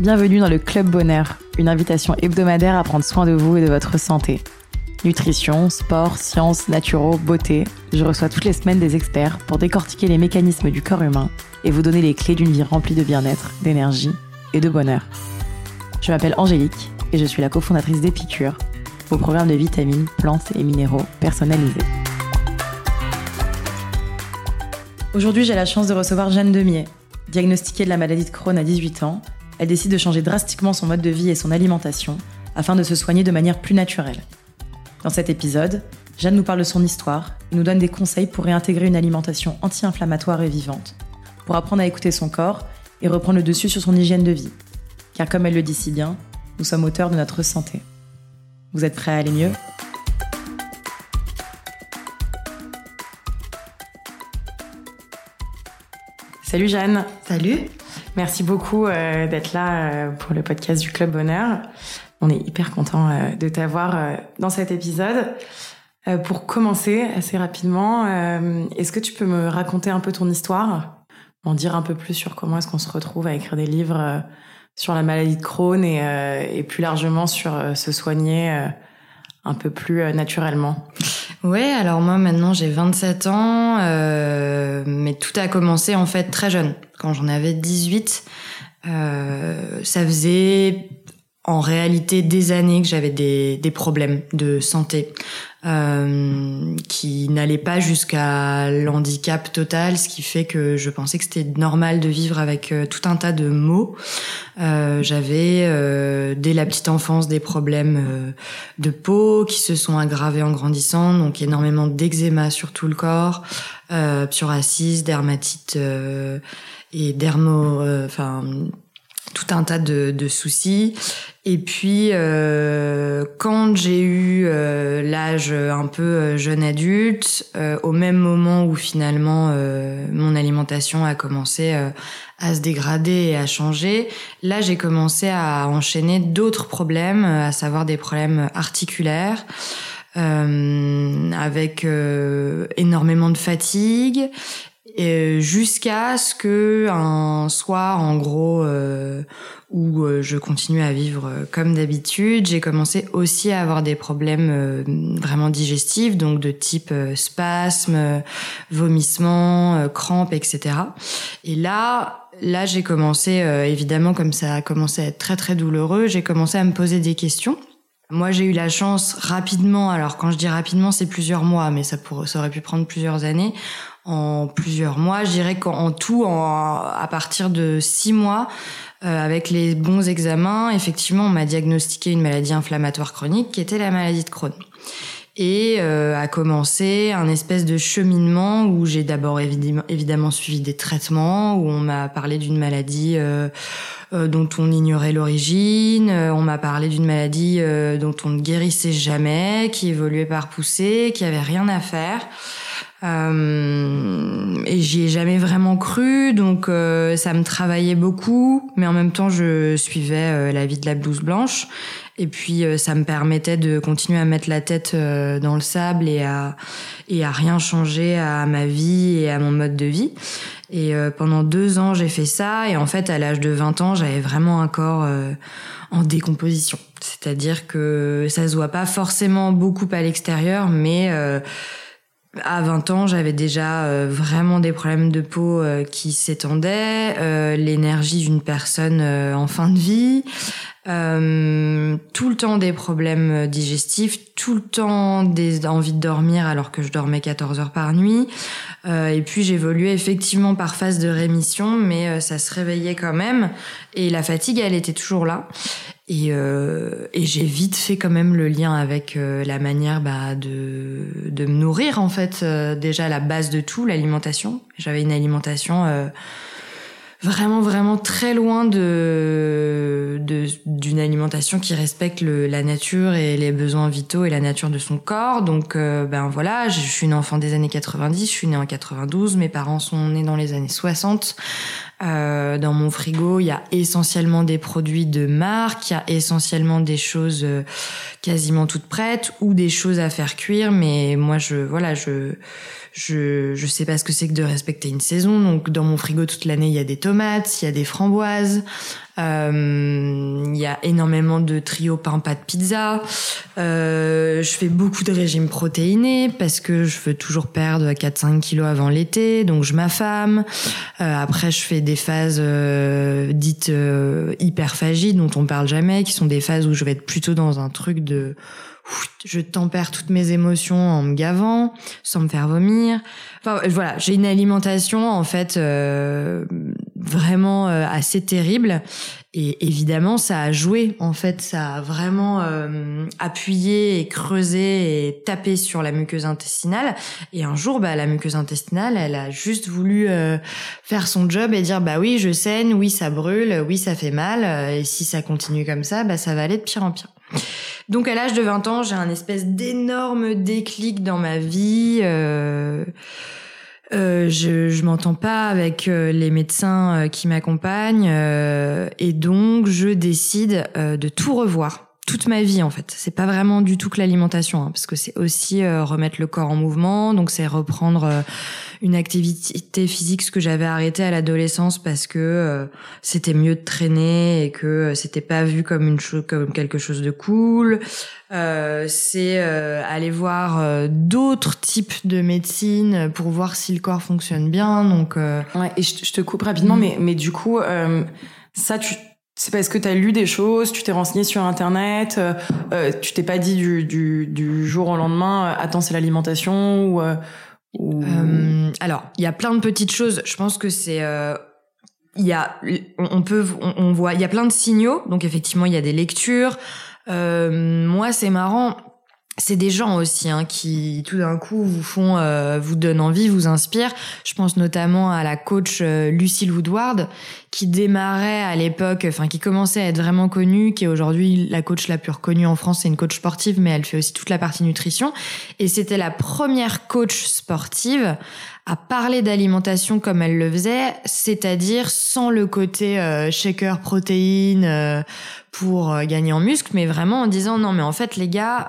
Bienvenue dans le Club Bonheur, une invitation hebdomadaire à prendre soin de vous et de votre santé. Nutrition, sport, sciences, naturaux, beauté, je reçois toutes les semaines des experts pour décortiquer les mécanismes du corps humain et vous donner les clés d'une vie remplie de bien-être, d'énergie et de bonheur. Je m'appelle Angélique et je suis la cofondatrice d'Épicure, vos programmes de vitamines, plantes et minéraux personnalisés. Aujourd'hui, j'ai la chance de recevoir Jeanne Demier. Diagnostiquée de la maladie de Crohn à 18 ans, elle décide de changer drastiquement son mode de vie et son alimentation afin de se soigner de manière plus naturelle. Dans cet épisode, Jeanne nous parle de son histoire et nous donne des conseils pour réintégrer une alimentation anti-inflammatoire et vivante, pour apprendre à écouter son corps et reprendre le dessus sur son hygiène de vie. Car comme elle le dit si bien, nous sommes auteurs de notre santé. Vous êtes prêts à aller mieux? Salut Jeanne. Salut. Merci beaucoup euh, d'être là euh, pour le podcast du Club Bonheur. On est hyper content euh, de t'avoir dans cet épisode. pour commencer assez rapidement, est-ce que tu peux me raconter un peu ton histoire, en dire un peu plus sur comment est-ce qu'on se retrouve à écrire des livres sur la maladie de Crohn et, et plus largement sur se soigner un peu plus naturellement Ouais, alors moi maintenant j'ai 27 ans, euh, mais tout a commencé en fait très jeune. Quand j'en avais 18, euh, ça faisait en réalité des années que j'avais des, des problèmes de santé euh, qui n'allaient pas jusqu'à l'handicap total, ce qui fait que je pensais que c'était normal de vivre avec euh, tout un tas de maux. Euh, j'avais euh, dès la petite enfance des problèmes euh, de peau qui se sont aggravés en grandissant, donc énormément d'eczéma sur tout le corps, psoriasis, dermatite et dermo, enfin tout un tas de, de soucis. Et puis, euh, quand j'ai eu euh, l'âge un peu euh, jeune adulte, euh, au même moment où finalement euh, mon alimentation a commencé à se dégrader et à changer, là j'ai commencé à enchaîner d'autres problèmes, à savoir des problèmes articulaires. avec énormément de fatigue jusqu'à ce que un soir, en gros, euh, où euh, je continue à vivre euh, comme d'habitude, j'ai commencé aussi à avoir des problèmes vraiment digestifs, donc de type spasme, vomissement, crampes, etc. Et là, là, j'ai commencé, évidemment, comme ça a commencé à être très très douloureux, j'ai commencé à me poser des questions. Moi, j'ai eu la chance rapidement, alors quand je dis rapidement, c'est plusieurs mois, mais ça, pour, ça aurait pu prendre plusieurs années, en plusieurs mois. Je dirais qu'en tout, à partir de six mois, euh, avec les bons examens, effectivement, on m'a diagnostiqué une maladie inflammatoire chronique qui était la maladie de Crohn. Et euh, a commencé un espèce de cheminement où j'ai d'abord évidemment, suivi des traitements, où on m'a parlé d'une maladie euh, euh dont on ignorait l'origine, euh, on m'a parlé d'une maladie dont on ne guérissait jamais, qui évoluait par poussée, qui avait rien à faire. Euh, et j'y ai jamais vraiment cru, donc euh, ça me travaillait beaucoup, mais en même temps je suivais euh, la vie de la blouse blanche, et puis euh, ça me permettait de continuer à mettre la tête dans le sable et à et à rien changer à ma vie et à mon mode de vie. Et pendant deux ans j'ai fait ça, et en fait à l'âge de 20 ans j'avais vraiment un corps en décomposition, c'est-à-dire que ça se voit pas forcément beaucoup à l'extérieur, mais à 20 ans, j'avais déjà euh, vraiment des problèmes de peau euh, qui s'étendaient, euh, l'énergie d'une personne en fin de vie, tout le temps des problèmes digestifs, tout le temps des envies de dormir alors que je dormais 14 heures par nuit. et puis j'évoluais effectivement par phase de rémission, mais ça se réveillait quand même. Et la fatigue, elle était toujours là. Et, euh, et j'ai vite fait quand même le lien avec euh, la manière bah, de, de me nourrir en fait. Euh, déjà la base de tout, l'alimentation. J'avais une alimentation euh, vraiment vraiment très loin de d'une alimentation qui respecte le, la nature et les besoins vitaux et la nature de son corps. Donc ben voilà, je suis une enfant des années 90, je suis née en 92, mes parents sont nés dans les années 60. Euh, dans mon frigo, il y a essentiellement des produits de marque, il y a essentiellement des choses euh, quasiment toutes prêtes ou des choses à faire cuire. Mais moi, je voilà, je je je sais pas ce que c'est que de respecter une saison. Donc dans mon frigo toute l'année, il y a des tomates, il y a des framboises, Il y a énormément de trio pain pâte pizza. je fais beaucoup de régimes protéinés parce que je veux toujours perdre 4-5 kilos avant l'été, donc je m'affame. après, je fais des phases dites hyperphagie dont on parle jamais, qui sont des phases où je vais être plutôt dans un truc de je tempère toutes mes émotions en me gavant, sans me faire vomir. Enfin voilà, j'ai une alimentation en fait euh, vraiment euh, assez terrible. Et évidemment, ça a joué. En fait, ça a vraiment euh, appuyé et creusé et tapé sur la muqueuse intestinale. Et un jour, bah, la muqueuse intestinale, elle a juste voulu faire son job et dire bah oui, je saigne, oui, ça brûle, oui, ça fait mal. Et si ça continue comme ça, bah ça va aller de pire en pire. Donc à l'âge de 20 ans, j'ai un espèce d'énorme déclic dans ma vie. Euh, euh, je, je m'entends pas avec euh, les médecins euh, qui m'accompagnent et donc je décide de tout revoir toute ma vie en fait. C'est pas vraiment du tout que l'alimentation, hein, parce que c'est aussi remettre le corps en mouvement, donc c'est reprendre une activité physique ce que j'avais arrêté à l'adolescence parce que euh, c'était mieux de traîner et que euh, c'était pas vu comme une chose comme quelque chose de cool. Euh, c'est euh, aller voir d'autres types de médecine pour voir si le corps fonctionne bien. Donc ouais, et je, te coupe rapidement, mm. mais mais du coup ça tu c'est parce que tu as lu des choses, tu t'es renseigné sur Internet, euh, tu t'es pas dit du, du, du, jour au lendemain, attends, c'est l'alimentation ou, euh, alors, il y a plein de petites choses. Je pense que c'est euh, il y a on peut on, voit il y a plein de signaux. Donc effectivement il y a des lectures. Euh, moi c'est marrant c'est des gens aussi hein, qui tout d'un coup vous font euh, vous donnent envie vous inspirent. Je pense notamment à la coach euh, Lucille Woodward qui démarrait à l'époque enfin qui commençait à être vraiment connue qui est aujourd'hui la coach la plus reconnue en France. C'est une coach sportive mais elle fait aussi toute la partie nutrition. Et c'était la première coach sportive à parler d'alimentation comme elle le faisait, c'est-à-dire sans le côté euh, shaker protéines euh, pour euh, gagner en muscle, mais vraiment en disant non mais en fait les gars,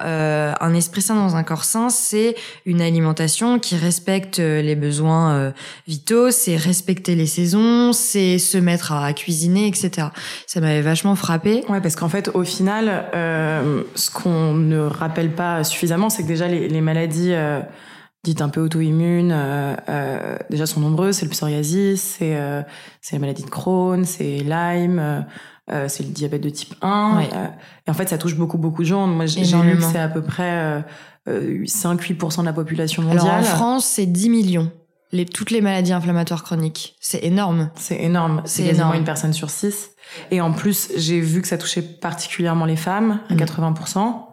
un esprit sain dans un corps sain, c'est une alimentation qui respecte les besoins vitaux, c'est respecter les saisons, c'est se mettre à cuisiner, etc. Ça m'avait vachement frappé. Ouais, parce qu'en fait au final, ce qu'on ne rappelle pas suffisamment, c'est que déjà les, les maladies dites un peu auto-immunes, euh, euh, déjà sont nombreuses. C'est le psoriasis, c'est euh, c'est la maladie de Crohn, c'est Lyme, c'est le diabète de type 1. et en fait, ça touche beaucoup beaucoup de gens. Moi, j'ai lu que c'est à peu près 5-8% de la population mondiale. Alors en France, c'est 10 millions. Les, toutes les maladies inflammatoires chroniques. C'est énorme. C'est énorme. C'est quasiment une personne sur 6. Et en plus, j'ai vu que ça touchait particulièrement les femmes, à 80%.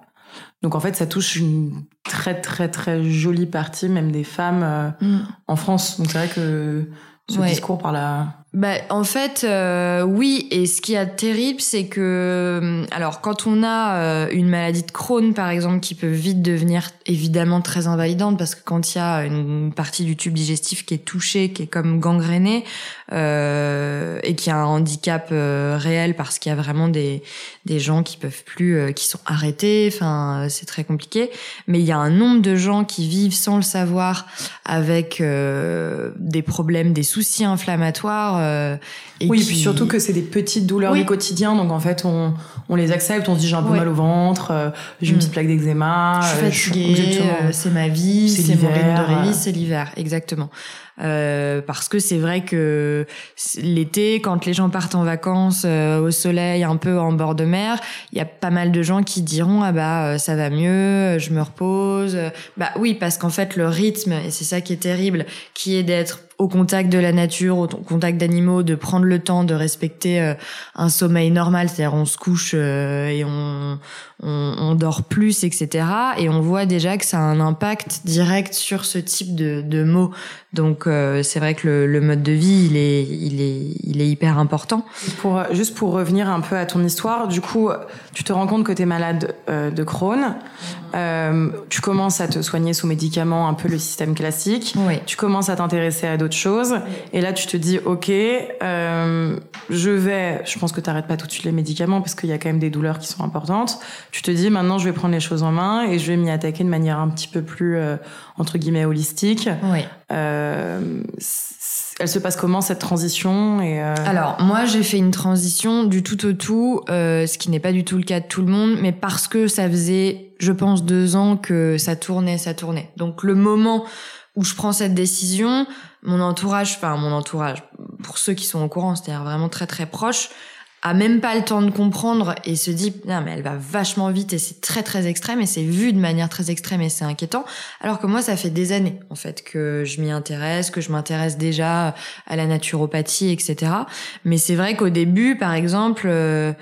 Donc en fait, ça touche une très très très jolie partie, même des femmes euh, mm. en France. Donc c'est vrai que ce discours par la bah, en fait, euh, oui. Et ce qui est terrible, c'est que, euh, alors, quand on a euh, une maladie de Crohn, par exemple, qui peut vite devenir évidemment très invalidante, parce que quand il y a une partie du tube digestif qui est touchée, qui est comme gangrénée, euh, et qui a un handicap réel, parce qu'il y a vraiment des des gens qui peuvent plus, qui sont arrêtés. Enfin, c'est très compliqué. Mais il y a un nombre de gens qui vivent sans le savoir, avec des problèmes, des soucis inflammatoires euh, oui, et puis surtout que c'est des petites douleurs du quotidien, donc en fait on, on les accepte, on se dit j'ai un peu mal au ventre, euh, j'ai une mm. petite plaque d'eczéma, je suis euh, fatiguée, c'est ma vie, c'est mon rythme de vie, c'est l'hiver, exactement. Euh, parce que c'est vrai que l'été, quand les gens partent en vacances euh, au soleil, un peu en bord de mer, il y a pas mal de gens qui diront ah bah ça va mieux, je me repose. Bah oui, parce qu'en fait le rythme et c'est ça qui est terrible, qui est d'être au contact de la nature, au contact d'animaux, de prendre le temps de respecter euh, un sommeil normal, c'est-à-dire on se couche euh, et on, on, on, dort plus, etc. Et on voit déjà que ça a un impact direct sur ce type de, de mots. Donc euh, c'est vrai que le, le, mode de vie, il est, il est, il est hyper important. Pour juste pour revenir un peu à ton histoire, du coup, tu te rends compte que tu es malade de Crohn. tu commences à te soigner sous médicaments, un peu le système classique. Oui. Tu commences à t'intéresser à d'autres choses. Et là, tu te dis, ok, euh, je vais, je pense que tu n'arrêtes pas tout de suite les médicaments parce qu'il y a quand même des douleurs qui sont importantes. Tu te dis, maintenant, je vais prendre les choses en main et je vais m'y attaquer de manière un petit peu plus, euh, entre guillemets, holistique. Oui. Euh, elle se passe comment cette transition et euh, Alors moi j'ai fait une transition du tout au tout, euh, ce qui n'est pas du tout le cas de tout le monde, mais parce que ça faisait, je pense, deux ans que ça tournait, ça tournait. Donc le moment où je prends cette décision, mon entourage, enfin mon entourage, pour ceux qui sont au courant, c'est-à-dire vraiment très très proche, a même pas le temps de comprendre et se dit non mais elle va vachement vite et c'est très très extrême et c'est vu de manière très extrême et c'est inquiétant. Alors que moi ça fait des années en fait que je m'y intéresse que je m'intéresse déjà à la naturopathie etc mais c'est vrai qu'au début par exemple euh,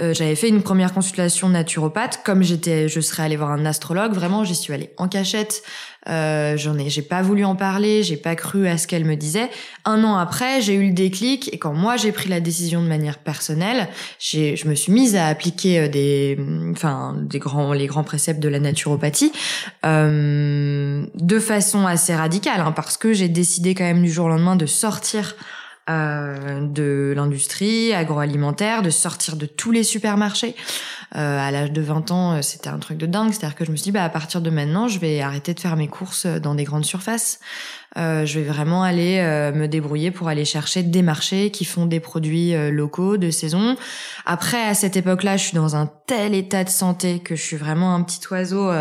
euh, j'avais fait une première consultation naturopathe comme j'étais je serais allée voir un astrologue vraiment j'y suis allée en cachette euh, j'en ai, j'ai pas voulu en parler, j'ai pas cru à ce qu'elle me disait. Un an après, j'ai eu le déclic et quand moi j'ai pris la décision de manière personnelle, j'ai, je me suis mise à appliquer euh, des, enfin, des grands, les grands préceptes de la naturopathie euh, de façon assez radicale, hein, parce que j'ai décidé quand même du jour au lendemain de sortir euh, de l'industrie agroalimentaire, de sortir de tous les supermarchés. Euh, à l'âge de 20 ans, euh, c'était un truc de dingue. C'est-à-dire que je me suis dit, bah, à partir de maintenant, je vais arrêter de faire mes courses dans des grandes surfaces. Euh, je vais vraiment aller euh, me débrouiller pour aller chercher des marchés qui font des produits locaux de saison. Après, à cette époque-là, je suis dans un tel état de santé que je suis vraiment un petit oiseau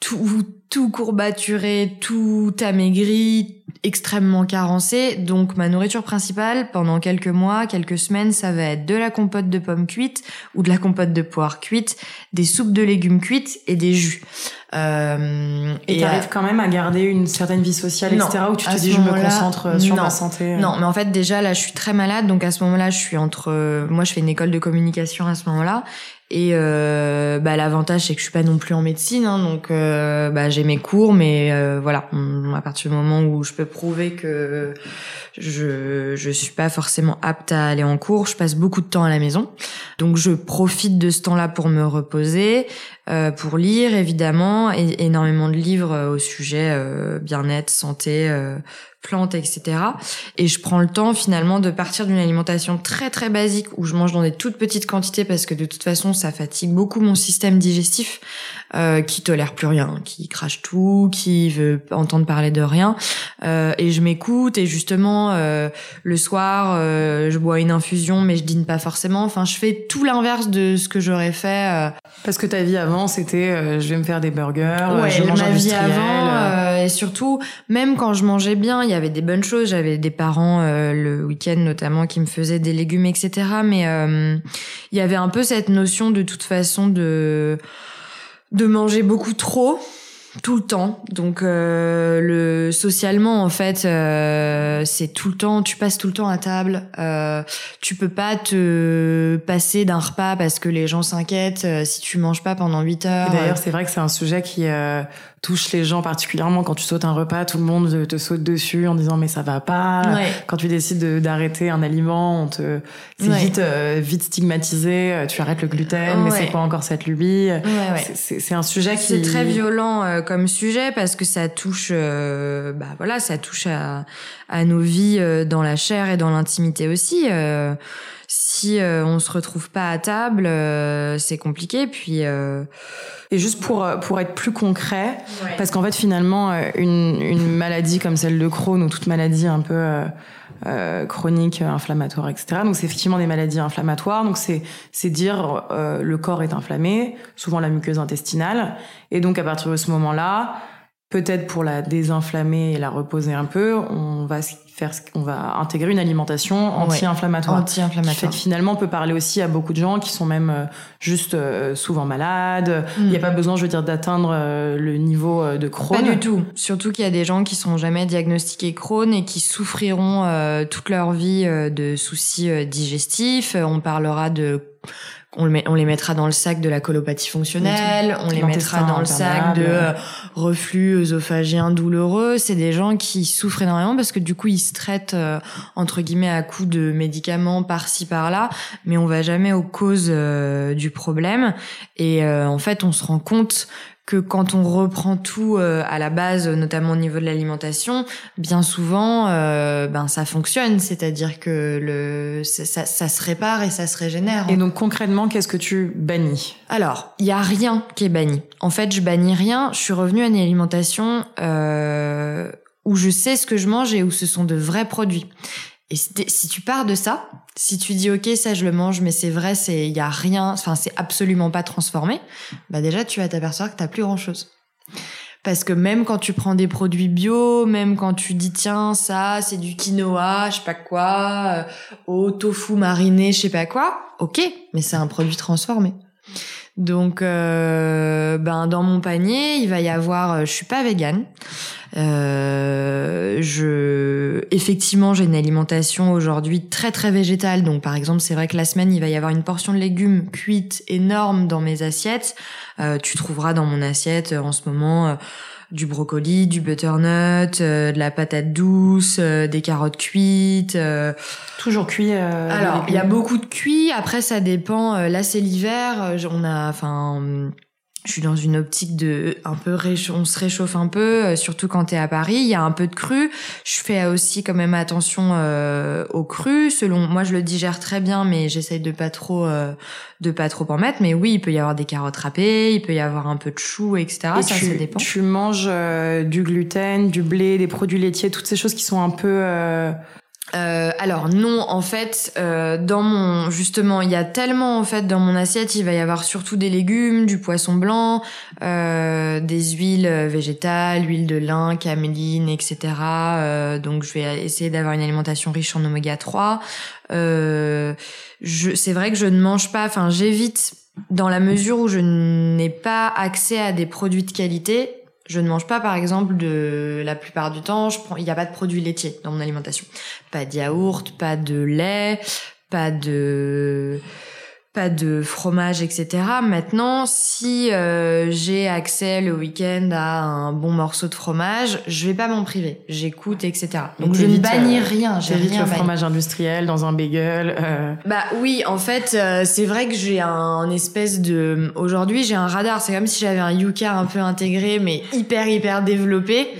tout tout courbaturé, tout amaigri, extrêmement carencé. Donc ma nourriture principale pendant quelques mois, quelques semaines, ça va être de la compote de pommes cuites ou de la compote de poire cuite, des soupes de légumes cuites et des jus. Euh, et tu arrives quand même à garder une certaine vie sociale, etc. Où tu te dis je me concentre sur ma santé. Non, mais en fait déjà là je suis très malade, donc à ce moment-là je suis entre, moi je fais une école de communication à ce moment-là et euh, bah, l'avantage c'est que je suis pas non plus en médecine, hein, donc euh, bah, j'ai mes cours, mais euh, voilà, à partir du moment où je peux prouver que je je suis pas forcément apte à aller en cours, je passe beaucoup de temps à la maison, donc je profite de ce temps-là pour me reposer, euh, pour lire évidemment, énormément de livres au sujet euh, bien-être, santé, plantes, etc. Et je prends le temps finalement de partir d'une alimentation très très basique où je mange dans des toutes petites quantités parce que de toute façon ça fatigue beaucoup mon système digestif euh, qui tolère plus rien, qui crache tout, qui veut entendre parler de rien. Euh, et je m'écoute et justement euh, le soir euh, je bois une infusion mais je dîne pas forcément. Enfin je fais tout l'inverse de ce que j'aurais fait. Euh. Parce que ta vie avant c'était je vais me faire des burgers, ouais, je mange ma vie avant et surtout même quand je mangeais bien il y avait des bonnes choses. J'avais des parents euh, le week-end notamment qui me faisaient des légumes, etc. Mais euh, il y avait un peu cette notion de toute façon de de manger beaucoup trop tout le temps. Donc euh, le socialement en fait c'est tout le temps tu passes tout le temps à table. Tu peux pas te passer d'un repas parce que les gens s'inquiètent si tu manges pas pendant 8 heures. D'ailleurs, c'est vrai que c'est un sujet qui touche les gens particulièrement quand tu sautes un repas, tout le monde te saute dessus en disant mais ça va pas. Quand tu décides d'arrêter un aliment, on te c'est vite vite stigmatisé, tu arrêtes le gluten, mais c'est pas encore cette lubie. C'est un sujet qui c'est très violent comme sujet parce que ça touche, euh, bah voilà, ça touche à, à nos vies euh, dans la chair et dans l'intimité aussi. Euh, si on se retrouve pas à table, c'est compliqué. Puis et juste pour pour être plus concret, parce qu'en fait finalement une une maladie comme celle de Crohn ou toute maladie un peu euh, chroniques, inflammatoires, etc. Donc c'est effectivement des maladies inflammatoires. Donc c'est c'est dire euh, le corps est inflammé, souvent la muqueuse intestinale, et donc à partir de ce moment-là, peut-être pour la désinflammer et la reposer un peu, on va faire, on va intégrer une alimentation anti-inflammatoire. Anti-inflammatoire. Fait que finalement, on peut parler aussi à beaucoup de gens qui sont même euh, juste euh, souvent malades. Il n'y a mm. pas besoin, je veux dire, d'atteindre euh, le niveau de Crohn. Pas du tout. Surtout qu'il y a des gens qui sont jamais diagnostiqués Crohn et qui souffriront toute leur vie de soucis digestifs. On parlera de on, les mettra dans le sac de la colopathie fonctionnelle, on les mettra dans le sac de euh, reflux œsophagien douloureux. C'est des gens qui souffrent énormément parce que du coup ils se traitent euh, entre guillemets à coups de médicaments par-ci par-là, mais on va jamais aux causes euh, du problème. Et en fait, on se rend compte que quand on reprend tout euh, à la base, notamment au niveau de l'alimentation, bien souvent, euh, ben ça fonctionne, c'est-à-dire que le ça, ça, se répare et ça se régénère. Et donc concrètement, qu'est-ce que tu bannis? Alors, il y a rien qui est banni. En fait, je bannis rien. Je suis revenue à une alimentation euh, où je sais ce que je mange et où ce sont de vrais produits. Et si tu pars de ça, si tu dis ok ça je le mange mais c'est vrai c'est il y a rien enfin c'est absolument pas transformé, bah déjà tu vas t'apercevoir que t'as plus grand chose. Parce que même quand tu prends des produits bio, même quand tu dis tiens ça c'est du quinoa, je sais pas quoi, euh, au tofu mariné, je sais pas quoi, ok, mais c'est un produit transformé. Donc, euh, ben dans mon panier, il va y avoir. Euh, je suis pas végane. Euh, je, effectivement, j'ai une alimentation aujourd'hui très très végétale. Donc, par exemple, c'est vrai que la semaine, il va y avoir une portion de légumes cuites énorme dans mes assiettes. Euh, tu trouveras dans mon assiette en ce moment du brocoli, du butternut, euh, de la patate douce, euh, des carottes cuites. Euh. Toujours cuit. Alors, il y a beaucoup de cuit. Après, ça dépend. Là, c'est l'hiver. On a, enfin je suis dans une optique de un peu on se réchauffe un peu euh, surtout quand tu es à Paris il y a un peu de cru. Je fais aussi quand même attention euh, au cru. Selon moi je le digère très bien mais j'essaye de pas trop euh, de pas trop en mettre. Mais oui il peut y avoir des carottes râpées il peut y avoir un peu de chou etc ça ça dépend. tu manges du gluten du blé des produits laitiers toutes ces choses qui sont un peu euh, alors non, en fait, euh, dans mon justement, il y a tellement en fait dans mon assiette, il va y avoir surtout des légumes, du poisson blanc, euh, des huiles végétales, huile de lin, caméline, etc. Euh, donc je vais essayer d'avoir une alimentation riche en oméga 3. Euh, c'est vrai que je ne mange pas, enfin j'évite dans la mesure où je n'ai pas accès à des produits de qualité, je ne mange pas, par exemple, de la plupart du temps, il n'y a pas de produits laitiers dans mon alimentation. Pas de yaourt, pas de lait, pas de pas de fromage, etc. Maintenant, si euh, j'ai accès le week-end à un bon morceau de fromage, je vais pas m'en priver. J'écoute, etc. Donc je ne bannis euh, rien. J'ai rien. le fromage industriel dans un bagel. Euh... Bah oui, en fait, c'est vrai que j'ai un espèce de. Aujourd'hui, j'ai un radar. C'est comme si j'avais un Yuka un peu intégré, mais hyper hyper développé.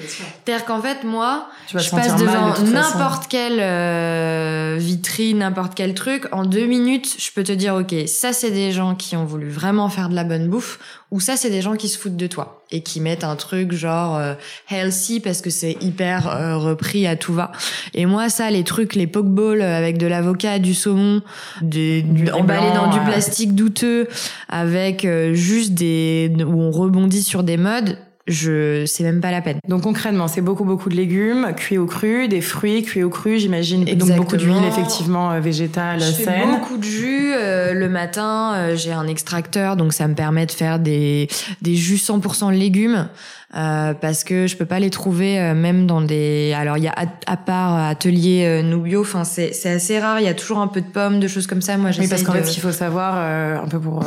C'est-à-dire qu'en fait, moi, je passe devant n'importe quelle vitrine, n'importe quel truc. En deux minutes, je peux te dire, ok, ça c'est des gens qui ont voulu vraiment faire de la bonne bouffe, ou ça c'est des gens qui se foutent de toi et qui mettent un truc genre euh, healthy parce que c'est hyper euh, repris à tout va. Et moi ça, les trucs, les pokeballs avec de l'avocat, du saumon, des, emballés dans du plastique douteux, avec euh, juste des où on rebondit sur des modes, je c'est même pas la peine. Donc concrètement, c'est beaucoup beaucoup de légumes cuits au cru, des fruits cuits au cru, j'imagine. Et donc beaucoup d'huile effectivement euh, végétale je saine. Fais beaucoup de jus euh, le matin, euh, j'ai un extracteur donc ça me permet de faire des des jus 100% légumes. parce que je peux pas les trouver même dans des alors il y a à, part atelier Noubio enfin c'est c'est assez rare il y a toujours un peu de pommes de choses comme ça moi oui parce qu'en fait ce qu'il faut savoir un peu pour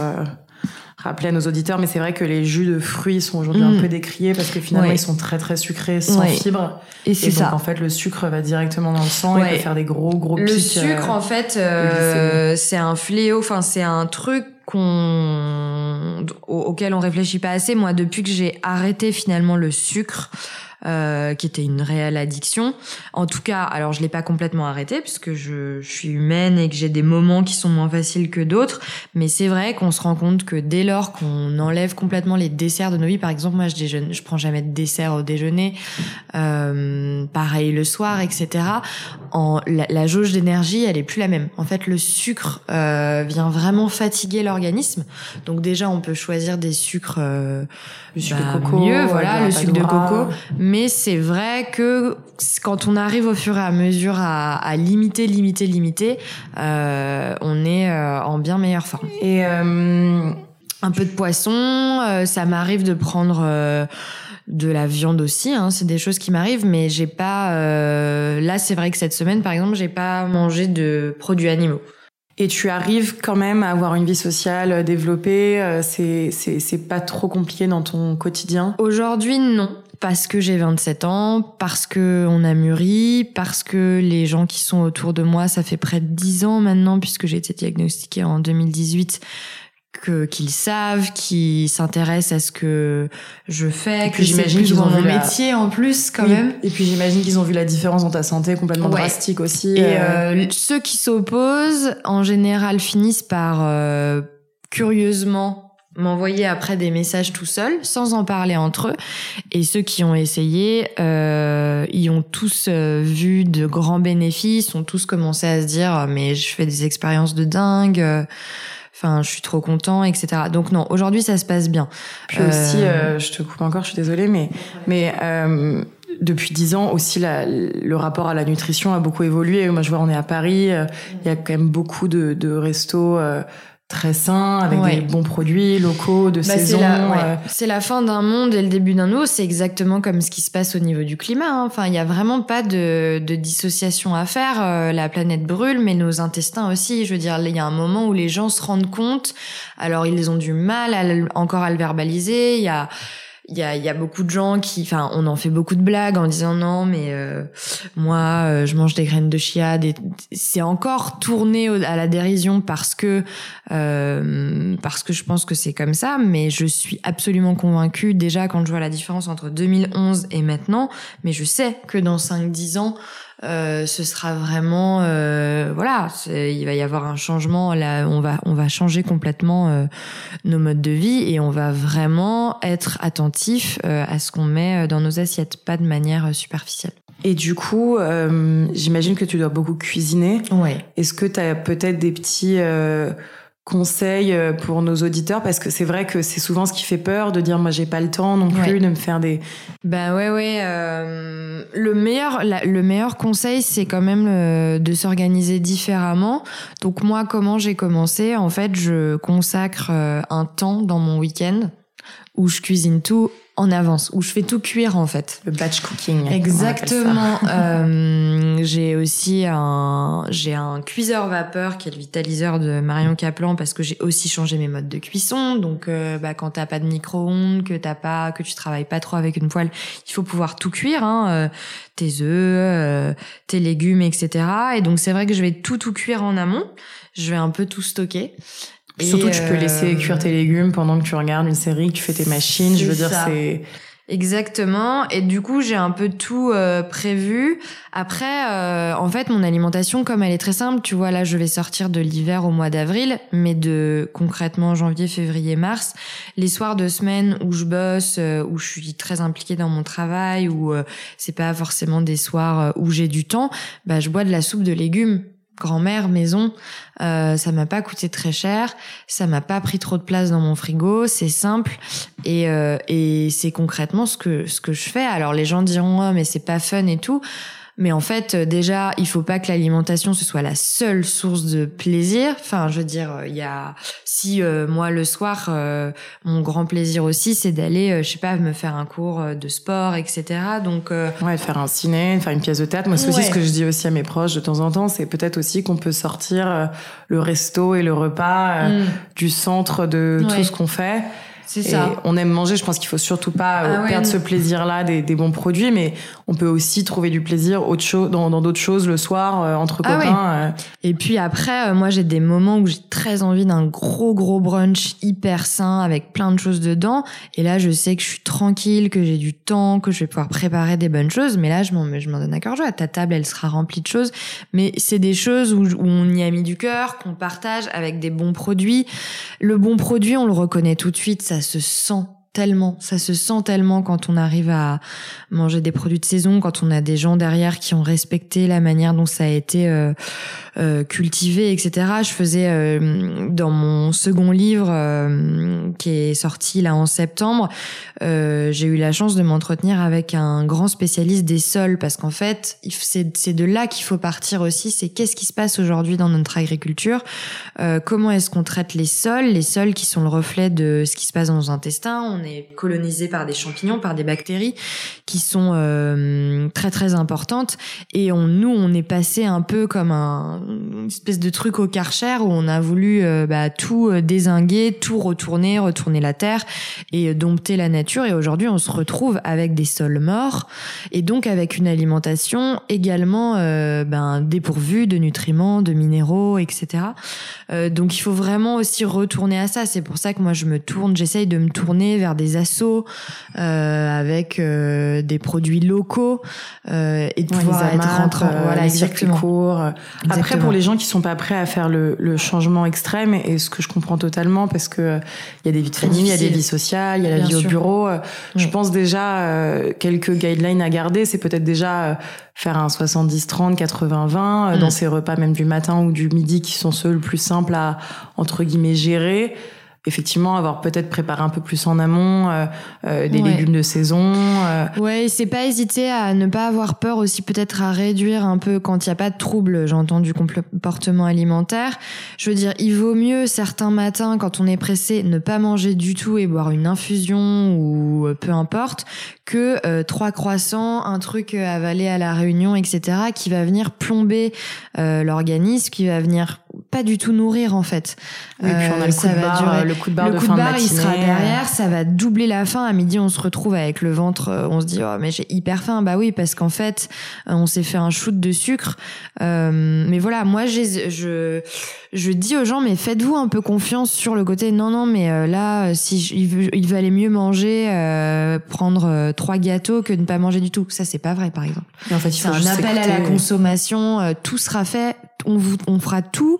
rappeler à nos auditeurs, mais c'est vrai que les jus de fruits sont aujourd'hui un mm. peu décriés parce que finalement ils sont très très sucrés, sans fibres. Et c'est ça. En fait, le sucre va directement dans le sang et peut faire des gros gros pics. Le sucre, euh, en fait, euh, c'est un fléau. Enfin, c'est un truc qu'on auquel on réfléchit pas assez. Moi, depuis que j'ai arrêté finalement le sucre. Euh, qui était une réelle addiction. En tout cas, alors je l'ai pas complètement arrêté puisque je, je suis humaine et que j'ai des moments qui sont moins faciles que d'autres. Mais c'est vrai qu'on se rend compte que dès lors qu'on enlève complètement les desserts de nos vies, par exemple, moi je déjeune, je prends jamais de dessert au déjeuner, euh, pareil le soir, etc. En la, la jauge d'énergie, elle est plus la même. En fait, le sucre euh, vient vraiment fatiguer l'organisme. Donc déjà, on peut choisir des sucres euh, le sucre de bah, coco, mieux, voilà, le sucre de coco. Mais c'est vrai que quand on arrive au fur et à mesure à, à limiter, limiter, limiter, euh, on est euh, en bien meilleure forme. Et euh... un peu de poisson, ça m'arrive de prendre de la viande aussi, hein, c'est des choses qui m'arrivent, mais j'ai pas. là, c'est vrai que cette semaine, par exemple, j'ai pas mangé de produits animaux. Et tu arrives quand même à avoir une vie sociale développée, c'est pas trop compliqué dans ton quotidien? Aujourd'hui, non parce que j'ai 27 ans, parce que on a mûri, parce que les gens qui sont autour de moi, ça fait près de 10 ans maintenant puisque j'ai été diagnostiquée en 2018 que qu'ils savent, qui s'intéressent à ce que je fais, que j'imagine qu'ils ont mon métier en plus quand même. Et puis j'imagine qu'ils ont vu la différence dans ta santé complètement drastique aussi. Et euh, ceux qui s'opposent en général finissent par euh, curieusement m'envoyer après des messages tout seuls, sans en parler entre eux. Et ceux qui ont essayé, euh, ils ont tous euh, vu de grands bénéfices, ont tous commencé à se dire mais je fais des expériences de dingue. Euh, enfin, je suis trop content, etc. Donc non, aujourd'hui ça se passe bien. Puis aussi, euh, je te coupe encore, je suis désolée, mais mais depuis dix ans aussi, la, le rapport à la nutrition a beaucoup évolué. Moi, je vois, on est à Paris, il y a quand même beaucoup de, de restos très sain, avec des bons produits locaux, de bah, saison. Euh. C'est la, fin d'un monde et le début d'un autre. C'est exactement comme ce qui se passe au niveau du climat. Hein. Enfin, il y a vraiment pas de, de dissociation à faire. Euh, la planète brûle, mais nos intestins aussi. Je veux dire, il y a un moment où les gens se rendent compte. Alors, ils ont du mal à, encore à le verbaliser. Il y a il y a, y a, beaucoup de gens qui, enfin, on en fait beaucoup de blagues en disant non, mais euh, moi, euh, je mange des graines de chia. C'est encore tourné à la dérision parce que euh, parce que je pense que c'est comme ça, mais je suis absolument convaincue déjà quand je vois la différence entre 2011 et maintenant. Mais je sais que dans 5-10 ans, euh, ce sera vraiment euh, voilà il va y avoir un changement là on va on va changer complètement euh, nos modes de vie et on va vraiment être attentif à ce qu'on met dans nos assiettes pas de manière superficielle. Et du coup j'imagine que tu dois beaucoup cuisiner. Ouais. Est-ce que tu as peut-être des petits conseils euh, pour nos auditeurs parce que c'est vrai que c'est souvent ce qui fait peur de dire moi j'ai pas le temps non plus de me faire des ben ouais ouais euh, le meilleur le meilleur conseil c'est quand même euh, de s'organiser différemment. Donc moi comment j'ai commencé? En fait je consacre un temps dans mon week-end où je cuisine tout en avance, où je fais tout cuire en fait. Le batch cooking. Exactement. euh, j'ai aussi un, j'ai un cuiseur vapeur qui est le vitaliseur de Marion Caplan parce que j'ai aussi changé mes modes de cuisson. Donc, euh, bah, quand t'as pas de micro-ondes, que t'as pas, que tu travailles pas trop avec une poêle, il faut pouvoir tout cuire, hein, euh, tes œufs, euh, tes légumes, etc. Et donc c'est vrai que je vais tout tout cuire en amont. Je vais un peu tout stocker. Surtout, tu peux laisser cuire tes légumes pendant que tu regardes une série, que tu fais tes machines. Je veux dire, c'est Exactement. Et du coup, j'ai un peu tout euh, prévu. Après, euh, en fait, mon alimentation, comme elle est très simple, tu vois, là, je vais sortir de l'hiver au mois d'avril, mais de concrètement janvier, février, mars, les soirs de semaine où je bosse, euh, où je suis très impliquée dans mon travail, où c'est pas forcément des soirs où j'ai du temps, bah, je bois de la soupe de légumes grand-mère maison. Euh, ça m'a pas coûté très cher, ça m'a pas pris trop de place dans mon frigo, c'est simple et, euh, et c'est concrètement ce que ce que je fais. Alors les gens diront oh, mais c'est pas fun et tout. Mais en fait, euh, déjà, il faut pas que l'alimentation ce soit la seule source de plaisir. Enfin, je veux dire, euh, il y a si euh, moi le soir, mon grand plaisir aussi, c'est d'aller, je sais pas, me faire un cours de sport, etc. Donc ouais, faire un ciné, faire une pièce de théâtre. Moi, c'est aussi ce que je dis aussi à mes proches de temps en temps. C'est peut-être aussi qu'on peut sortir le resto et le repas mm. du centre de tout ce qu'on fait c'est ça. On aime manger, je pense qu'il faut surtout pas ah perdre ce plaisir-là des, des, bons produits, mais on peut aussi trouver du plaisir autre chose, dans d'autres choses le soir, euh, entre ah copains. Euh. Et puis après, euh, moi j'ai des moments où j'ai très envie d'un gros gros brunch hyper sain avec plein de choses dedans. Et là, je sais que je suis tranquille, que j'ai du temps, que je vais pouvoir préparer des bonnes choses. Mais là, je m'en, je m'en donne à cœur joie. Ta table, elle sera remplie de choses. Mais c'est des choses où, où on y a mis du cœur, qu'on partage avec des bons produits. Le bon produit, on le reconnaît tout de suite. Ça se sent tellement, ça se sent tellement quand on arrive à manger des produits de saison, quand on a des gens derrière qui ont respecté la manière dont ça a été euh, euh, etc. Je faisais euh, dans mon second livre euh, qui est sorti là en septembre, j'ai eu la chance de m'entretenir avec un grand spécialiste des sols parce qu'en fait, c'est de là qu'il faut partir aussi. C'est qu'est-ce qui se passe aujourd'hui dans notre agriculture Comment est-ce qu'on traite les sols Les sols qui sont le reflet de ce qui se passe dans nos intestins. On est colonisé par des champignons, par des bactéries qui sont très très importantes et on nous on est passé un peu comme un une espèce de truc au Karcher où on a voulu euh, bah, tout euh, désinguer, tout retourner, retourner la terre et dompter la nature. Et aujourd'hui, on se retrouve avec des sols morts et donc avec une alimentation également ben, dépourvue de nutriments, de minéraux, etc. donc il faut vraiment aussi retourner à ça. C'est pour ça que moi je me tourne, j'essaye de me tourner vers des assos avec des produits locaux et de pouvoir être entre voilà exactement. Cours. Après pour les gens qui sont pas prêts à faire le, le changement extrême et, ce que je comprends totalement parce que il y a des vies de famille, il y a des vies sociales, il y a la vie au bureau. Euh, je pense déjà euh, quelques guidelines à garder, c'est peut-être déjà euh, faire un 70-30, 80-20 dans mm. ces repas même du matin ou du midi qui sont ceux le plus simples à entre guillemets gérer effectivement avoir peut-être préparé un peu plus en amont euh, euh des légumes de saison. Euh. Ouais, c'est pas hésiter à ne pas avoir peur aussi peut-être à réduire un peu quand il y a pas de trouble, j'entends du comportement alimentaire. Je veux dire, il vaut mieux certains matins quand on est pressé ne pas manger du tout et boire une infusion ou euh, peu importe que trois croissants, un truc avalé à la réunion, etc., qui va venir plomber l'organisme, qui va venir pas du tout nourrir en fait. Oui, puis on a le, coup de barre, le coup de barre, le coup de, barre il sera derrière, ça va doubler la faim. À midi, on se retrouve avec le ventre, euh, on se dit oh mais j'ai hyper faim. Bah oui, parce qu'en fait, euh, on s'est fait un shoot de sucre. Euh, mais voilà, moi j'ai je je dis aux gens mais faites-vous un peu confiance sur le côté non non mais euh, là si il, veut, il valait mieux manger euh, prendre trois gâteaux que de ne pas manger du tout. Ça c'est pas vrai par exemple. En fait, c'est un appel à la consommation. tout sera fait on, vous, on fera tout,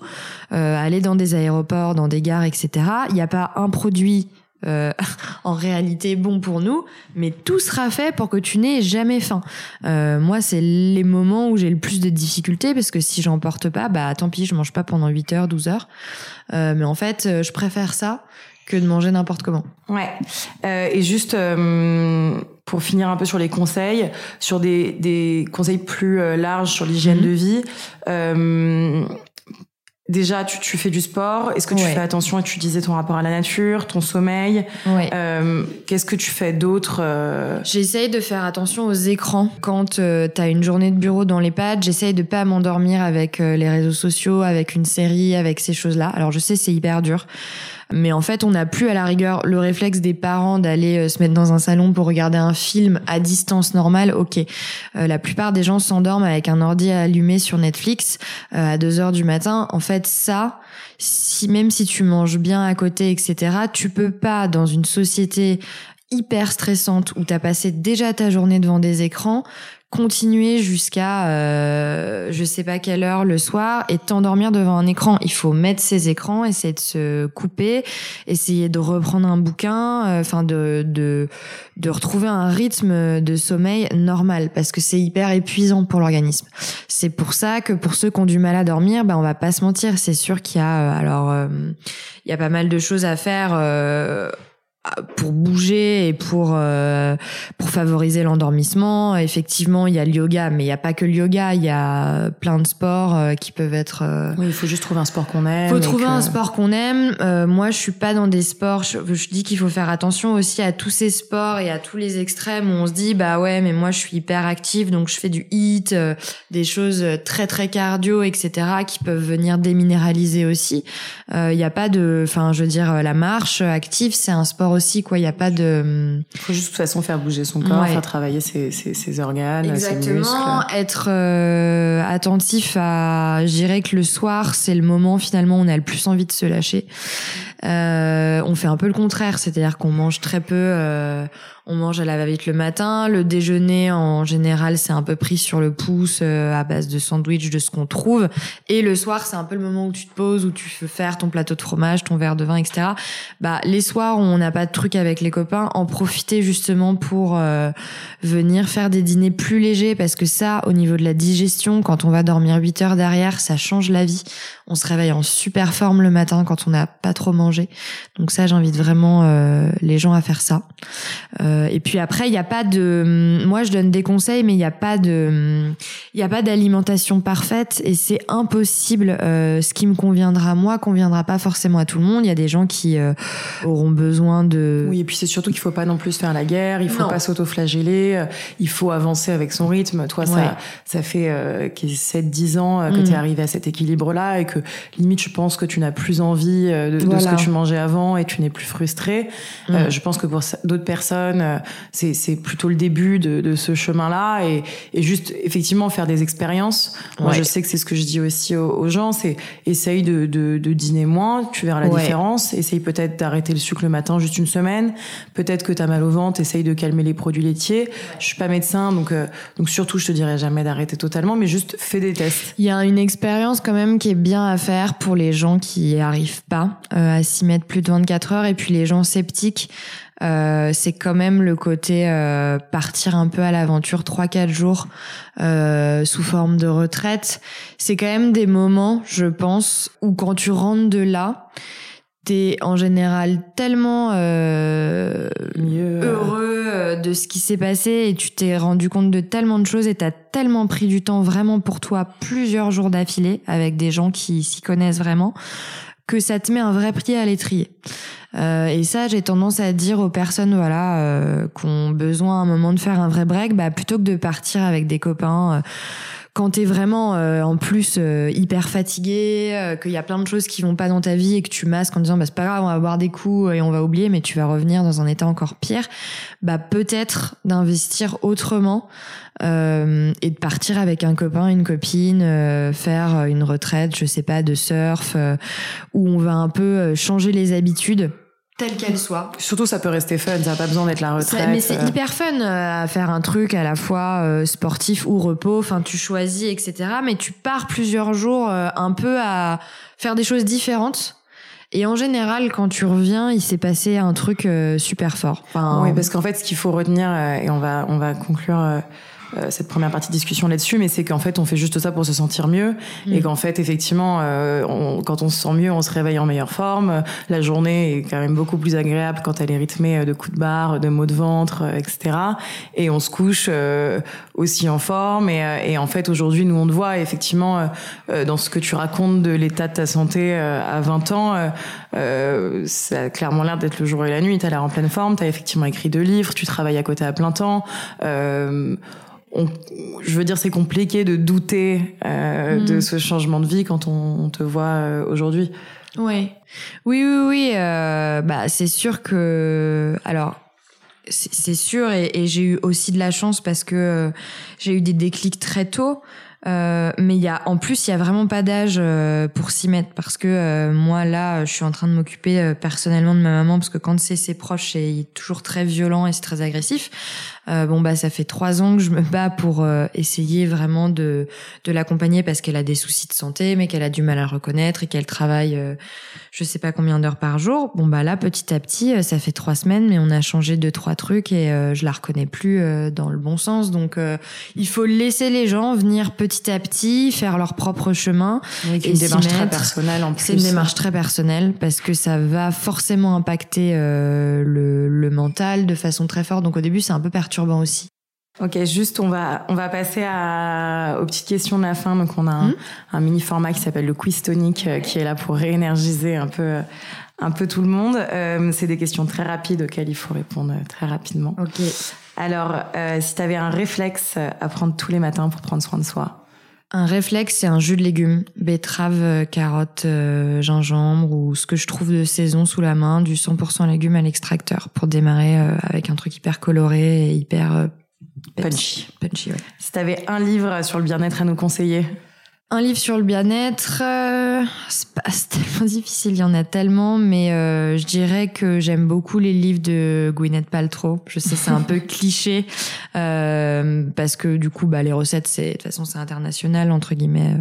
euh, aller dans des aéroports, dans des gares, etc. Il n'y a pas un produit euh, en réalité bon pour nous, mais tout sera fait pour que tu n'aies jamais faim. Euh, moi, c'est les moments où j'ai le plus de difficultés parce que si j'en porte pas, bah tant pis, je mange pas pendant 8 heures, 12 heures. Euh, mais en fait, euh, je préfère ça que de manger n'importe comment. Ouais. Euh, et juste euh, pour finir un peu sur les conseils, sur des, des conseils plus euh, larges sur l'hygiène mhm. de vie. Euh, déjà, tu, tu, fais du sport. Est-ce que tu fais attention et tu disais ton rapport à la nature, ton sommeil euh, Qu'est-ce que tu fais d'autre J'essaye de faire attention aux écrans. Quand euh, tu as une journée de bureau dans les pads, j'essaye de pas m'endormir avec les réseaux sociaux, avec une série, avec ces choses-là. Alors je sais, c'est hyper dur. Mais en fait, on n'a plus à la rigueur le réflexe des parents d'aller euh, se mettre dans un salon pour regarder un film à distance normale. Ok, euh, la plupart des gens s'endorment avec un ordi allumé sur Netflix euh, à 2 heures du matin. En fait, ça, si même si tu manges bien à côté, etc., tu peux pas dans une société hyper stressante où tu as passé déjà ta journée devant des écrans continuer jusqu'à euh, je sais pas quelle heure le soir et t'endormir devant un écran. Il faut mettre ses écrans, essayer de se couper, essayer de reprendre un bouquin, euh, enfin de, de de retrouver un rythme de sommeil normal parce que c'est hyper épuisant pour l'organisme. C'est pour ça que pour ceux qui ont du mal à dormir, ben on va pas se mentir, c'est sûr qu'il y a euh, alors il y a pas mal de choses à faire pour bouger et pour euh, pour favoriser l'endormissement. Effectivement, il y a le yoga, mais il n'y a pas que le yoga. Il y a plein de sports euh, qui peuvent être. Euh, oui, il faut juste trouver un sport qu'on aime. Il faut trouver un sport qu'on aime. moi, je suis pas dans des sports. Je, je dis qu'il faut faire attention aussi à tous ces sports et à tous les extrêmes où on se dit bah ouais, mais moi je suis hyper active, donc je fais du hit, des choses très très cardio, etc. qui peuvent venir déminéraliser aussi. Il n'y a pas de, enfin, je veux dire, la marche active, c'est un sport aussi quoi. Il y a pas de il faut juste de toute façon faire bouger son corps faire travailler ses, ses, ses organes Exactement. ses muscles. Être euh, attentif à je dirais que le soir c'est le moment finalement où on a le plus envie de se lâcher. Euh, on fait un peu le contraire c'est-à-dire qu'on mange très peu euh, on mange à la va-vite le matin. Le déjeuner, en général, c'est un peu pris sur le pouce euh, à base de sandwich, de ce qu'on trouve. Et le soir, c'est un peu le moment où tu te poses, où tu veux faire ton plateau de fromage, ton verre de vin, etc. Bah, les soirs où on n'a pas de truc avec les copains, en profiter justement pour euh, venir faire des dîners plus légers parce que ça, au niveau de la digestion, quand on va dormir 8 heures derrière, ça change la vie. On se réveille en super forme le matin quand on n'a pas trop mangé. Donc ça, j'invite vraiment euh, les gens à faire ça. Euh, et puis après, il n'y a pas de, moi je donne des conseils, mais il n'y a pas de, il n'y a pas d'alimentation parfaite et c'est impossible. Euh, ce qui me conviendra moi conviendra pas forcément à tout le monde. Il y a des gens qui euh, auront besoin de. Oui, et puis c'est surtout qu'il faut pas non plus faire la guerre. Il faut pas s'auto-flageller. euh, Il faut avancer avec son rythme. Toi, Ouais. ça, ça fait euh, 7-10 ans euh, que Mm. tu es arrivé à cet équilibre-là et que limite, je pense que tu n'as plus envie euh, de, de ce Voilà. que tu mangeais avant et tu n'es plus frustré. Mm. Euh, je pense que pour d'autres personnes, euh, c'est plutôt le début de, de ce chemin-là et, et juste effectivement faire des expériences. Moi, je sais que c'est ce que je dis aussi aux, aux gens, c'est essaye de, de, de dîner moins, tu verras la Ouais. différence. Essaye peut-être d'arrêter le sucre le matin juste une semaine. Peut-être que tu as mal au ventre, essaye de calmer les produits laitiers. Je suis pas médecin, donc euh, donc surtout je te dirais jamais d'arrêter totalement, mais juste fais des tests. Il y a une expérience quand même qui est bien à faire pour les gens qui arrivent pas euh, à s'y mettre plus de 24 heures et puis les gens sceptiques. Euh, c'est quand même le côté euh, partir un peu à l'aventure 3-4 jours euh, sous forme de retraite. C'est quand même des moments, je pense, où quand tu rentres de là, t'es en général tellement euh, Mieux. euh, heureux euh, de ce qui s'est passé et tu t'es rendu compte de tellement de choses et t'as tellement pris du temps vraiment pour toi plusieurs jours d'affilée avec des gens qui s'y connaissent vraiment que ça te met un vrai pied à l'étrier. Euh, et ça, j'ai tendance à dire aux personnes voilà euh, qui ont besoin à un moment de faire un vrai break, bah plutôt que de partir avec des copains. euh, quand t'es vraiment euh, en plus euh, hyper fatigué, euh, qu'il y a plein de choses qui vont pas dans ta vie et que tu masques en disant bah c'est pas grave, on va boire des coups et on va oublier, mais tu vas revenir dans un état encore pire. Bah peut-être d'investir autrement euh, et de partir avec un copain, une copine, euh, faire une retraite, je sais pas, de surf, euh, où on va un peu euh, changer les habitudes telles qu'elles soient. Surtout ça peut rester fun, ça n'a pas besoin d'être la retraite. Mais c'est euh. hyper fun euh, à faire un truc à la fois euh, sportif ou repos. Enfin, tu choisis, etc. Mais tu pars plusieurs jours un peu à faire des choses différentes. Et en général, quand tu reviens, il s'est passé un truc super fort. Enfin, Oui, parce qu'en fait, ce qu'il faut retenir, et on va, on va conclure euh, cette première partie de discussion là-dessus, mais c'est qu'en fait, on fait juste ça pour se sentir mieux, Mm. et qu'en fait, effectivement, euh, on- quand on se sent mieux, on se réveille en meilleure forme. La journée est quand même beaucoup plus agréable quand elle est rythmée euh, de coups de barre, de maux de ventre, euh, etc. Et on se couche euh, aussi en forme. Et, et en fait, aujourd'hui, nous, on te voit effectivement dans ce que tu racontes de l'état de ta santé euh, à 20 ans. ça a clairement l'air d'être le jour et la nuit. T'as l'air en pleine forme. T'as effectivement écrit deux livres. Tu travailles à côté à plein temps. Euh, on, je veux dire, c'est compliqué de douter euh, Mm. de ce changement de vie quand on, on te voit euh, aujourd'hui. Ouais. Oui, oui, oui. euh, bah, c'est sûr que. Alors, c'est sûr, et, et j'ai eu aussi de la chance parce que euh, j'ai eu des déclics très tôt. Euh, mais il y a, en plus, il y a vraiment pas d'âge euh, pour s'y mettre parce que euh, moi là, je suis en train de m'occuper euh, personnellement de ma maman parce que quand c'est ses proches, c'est toujours très violent et c'est très agressif. Euh, bon bah ça fait trois ans que je me bats pour euh, essayer vraiment de de l'accompagner parce qu'elle a des soucis de santé, mais qu'elle a du mal à le reconnaître et qu'elle travaille, euh, je sais pas combien d'heures par jour. Bon bah là petit à petit, euh, ça fait trois semaines, mais on a changé deux trois trucs et euh, je la reconnais plus euh, dans le bon sens. Donc euh, il faut laisser les gens venir petit à petit, faire leur propre chemin. Avec une démarche très personnelle en plus. C'est une démarche très personnelle parce que ça va forcément impacter euh, le, le mental de façon très forte. Donc au début, c'est un peu perturbant aussi. Ok, juste on va on va passer à, aux petites questions de la fin. Donc on a un, un mini format qui s'appelle le quiz tonic euh, qui est là pour réénergiser un peu euh, un peu tout le monde. Euh, c'est des questions très rapides auxquelles il faut répondre très rapidement. Ok. Alors, euh, si tu avais un réflexe à prendre tous les matins pour prendre soin de soi, Un réflexe, c'est un jus de légumes, betterave, euh, carotte, euh, gingembre ou ce que je trouve de saison sous la main, du 100% légumes à l'extracteur pour démarrer euh, avec un truc hyper coloré et hyper euh, punchy. punchy. Ouais. Si tu avais un livre sur le bien-être à nous conseiller, Un livre sur le bien-être, euh, c'est tellement difficile, il y en a tellement, mais euh, je dirais que j'aime beaucoup les livres de Gwyneth Paltrow. Je sais, c'est un peu cliché, euh, parce que du coup, bah, les recettes, c'est de toute façon, c'est international entre guillemets.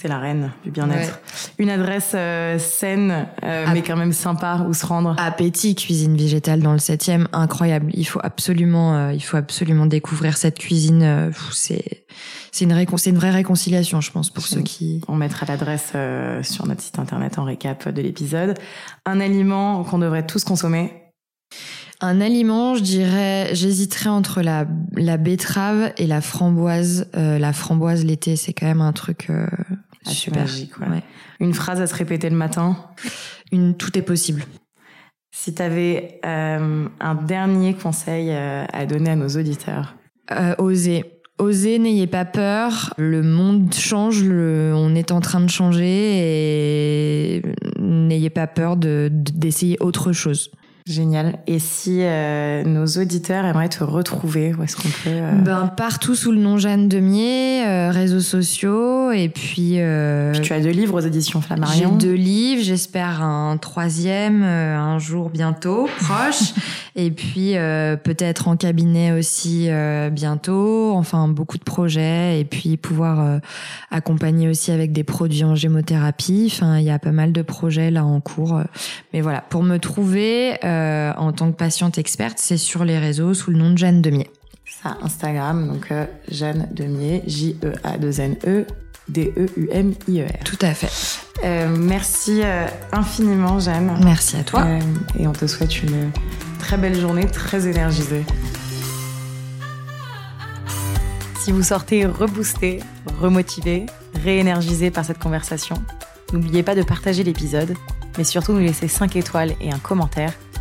C'est la reine du bien-être. Une adresse euh, saine, euh, mais quand même sympa où se rendre. Appétit, cuisine végétale dans le 7e, incroyable. Il faut absolument, euh, il faut absolument découvrir cette cuisine. c'est, c'est une, vraie réconciliation, je pense, pour ceux qui. On mettra l'adresse sur notre site internet en récap de l'épisode. Un aliment qu'on devrait tous consommer. Un aliment, je dirais, j'hésiterais entre la, la betterave et la framboise. la framboise l'été, c'est quand même un truc ah, Super. Magique, Une phrase à se répéter le matin Une Tout est possible. Si tu avais euh, un dernier conseil euh, à donner à nos auditeurs euh, Osez. Osez, n'ayez pas peur. Le monde change, on est en train de changer et n'ayez pas peur d'essayer autre chose. Génial. Et si euh, nos auditeurs aimeraient te retrouver, où est-ce qu'on peut euh, Ben partout sous le nom Jeanne Demier, euh, réseaux sociaux et puis, puis. tu as deux livres aux éditions Flammarion. J'ai deux livres, j'espère un troisième un jour bientôt, proche. et puis peut-être en cabinet aussi bientôt. Enfin beaucoup de projets et puis pouvoir accompagner aussi avec des produits en gémothérapie. Enfin il y a pas mal de projets là en cours. Mais voilà pour me trouver. Euh, en tant que patiente experte, c'est sur les réseaux sous le nom de Jeanne Demier. Ça, Instagram, donc euh, Jeanne Demier, J-E-A-2-N-E. D-E-U-M-I-E-R. Tout à fait. Euh, merci infiniment, Jeanne. Merci à toi. et on te souhaite une très belle journée, très énergisée. Si vous sortez reboosté, remotivé, réénergisé par cette conversation, n'oubliez pas de partager l'épisode, mais surtout nous laisser 5 étoiles et un commentaire